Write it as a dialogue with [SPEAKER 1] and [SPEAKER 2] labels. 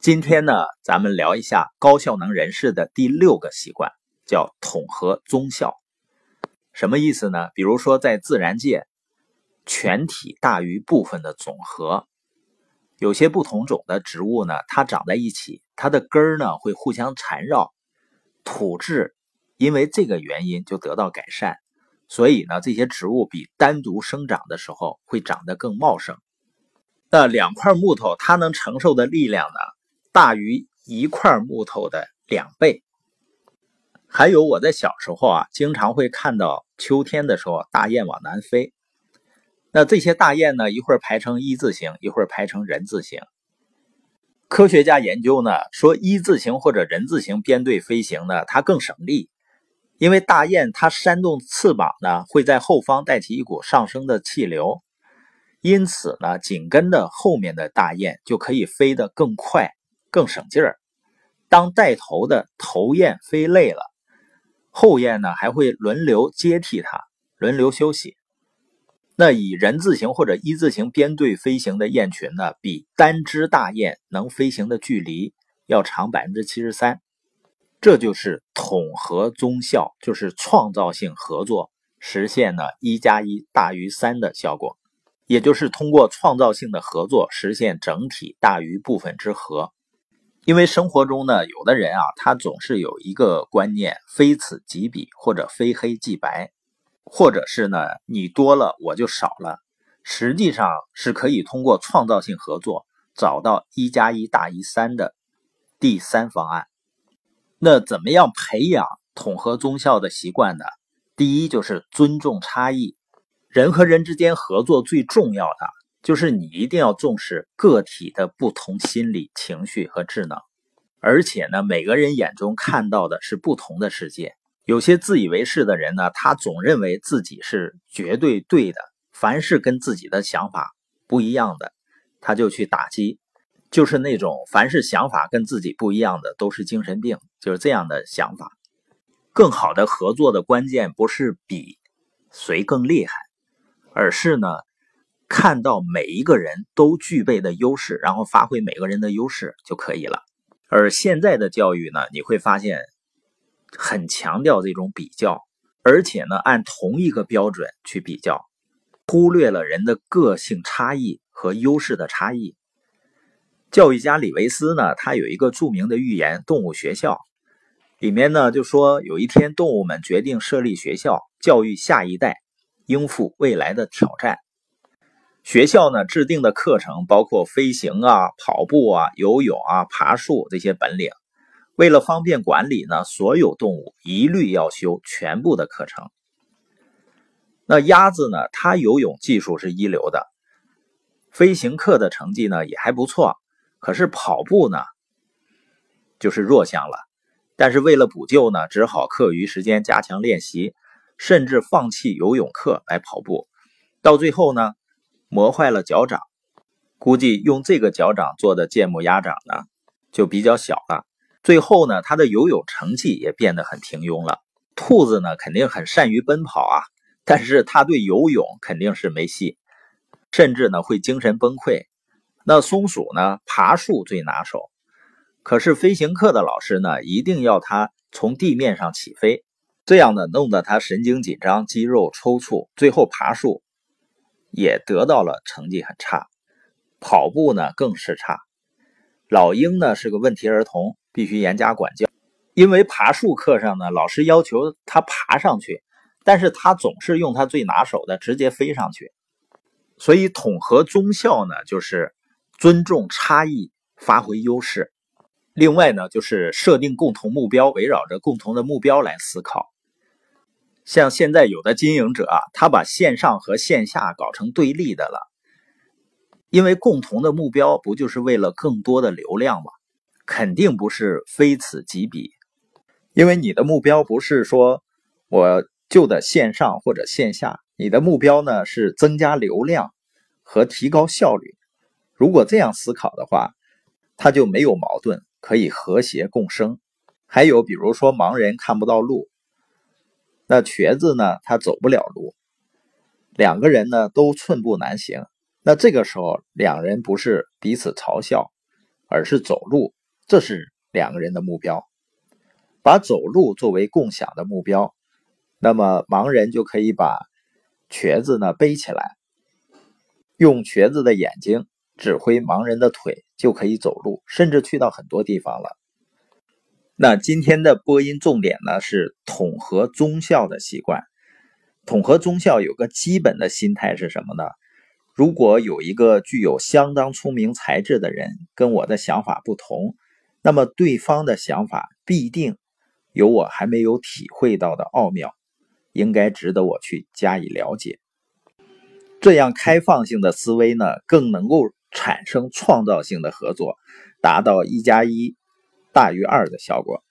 [SPEAKER 1] 今天呢，咱们聊一下高效能人士的第六个习惯，叫统合综效。什么意思呢？比如说，在自然界，全体大于部分的总和。有些不同种的植物呢，它长在一起，它的根儿呢会互相缠绕，土质因为这个原因就得到改善。所以呢，这些植物比单独生长的时候会长得更茂盛。那两块木头，它能承受的力量呢？大于一块木头的两倍。还有我在小时候啊，经常会看到秋天的时候，大雁往南飞。那这些大雁呢，一会儿排成一字形，一会儿排成人字形。科学家研究呢，说一字形或者人字形编队飞行呢，它更省力，因为大雁它扇动翅膀呢，会在后方带起一股上升的气流，因此呢，紧跟着后面的大雁就可以飞得更快。更省劲儿。当带头的头雁飞累了，后雁呢还会轮流接替它，轮流休息。那以人字形或者一字形编队飞行的雁群呢，比单只大雁能飞行的距离要长百分之七十三。这就是统合综效，就是创造性合作实现呢一加一大于三的效果，也就是通过创造性的合作实现整体大于部分之和。因为生活中呢，有的人啊，他总是有一个观念，非此即彼，或者非黑即白，或者是呢，你多了我就少了。实际上是可以通过创造性合作，找到一加一大于三的第三方案。那怎么样培养统合综效的习惯呢？第一就是尊重差异，人和人之间合作最重要的。就是你一定要重视个体的不同心理、情绪和智能，而且呢，每个人眼中看到的是不同的世界。有些自以为是的人呢，他总认为自己是绝对对的，凡是跟自己的想法不一样的，他就去打击。就是那种凡是想法跟自己不一样的都是精神病，就是这样的想法。更好的合作的关键不是比谁更厉害，而是呢。看到每一个人都具备的优势，然后发挥每个人的优势就可以了。而现在的教育呢，你会发现很强调这种比较，而且呢按同一个标准去比较，忽略了人的个性差异和优势的差异。教育家李维斯呢，他有一个著名的寓言《动物学校》，里面呢就说有一天动物们决定设立学校，教育下一代，应付未来的挑战。学校呢制定的课程包括飞行啊、跑步啊、游泳啊、爬树这些本领。为了方便管理呢，所有动物一律要修全部的课程。那鸭子呢，它游泳技术是一流的，飞行课的成绩呢也还不错。可是跑步呢，就是弱项了。但是为了补救呢，只好课余时间加强练习，甚至放弃游泳课来跑步。到最后呢。磨坏了脚掌，估计用这个脚掌做的芥末鸭掌呢，就比较小了。最后呢，他的游泳成绩也变得很平庸了。兔子呢，肯定很善于奔跑啊，但是他对游泳肯定是没戏，甚至呢会精神崩溃。那松鼠呢，爬树最拿手，可是飞行课的老师呢，一定要他从地面上起飞，这样呢，弄得他神经紧张，肌肉抽搐，最后爬树。也得到了成绩很差，跑步呢更是差。老鹰呢是个问题儿童，必须严加管教。因为爬树课上呢，老师要求他爬上去，但是他总是用他最拿手的直接飞上去。所以统合综效呢，就是尊重差异，发挥优势。另外呢，就是设定共同目标，围绕着共同的目标来思考。像现在有的经营者啊，他把线上和线下搞成对立的了，因为共同的目标不就是为了更多的流量吗？肯定不是非此即彼，因为你的目标不是说我就的线上或者线下，你的目标呢是增加流量和提高效率。如果这样思考的话，它就没有矛盾，可以和谐共生。还有比如说盲人看不到路。那瘸子呢？他走不了路，两个人呢都寸步难行。那这个时候，两人不是彼此嘲笑，而是走路，这是两个人的目标。把走路作为共享的目标，那么盲人就可以把瘸子呢背起来，用瘸子的眼睛指挥盲人的腿，就可以走路，甚至去到很多地方了。那今天的播音重点呢是统合忠孝的习惯。统合忠孝有个基本的心态是什么呢？如果有一个具有相当聪明才智的人跟我的想法不同，那么对方的想法必定。有我还没有体会到的奥妙，应该值得我去加以了解。这样开放性的思维呢，更能够产生创造性的合作，达到一加一大于二的效果。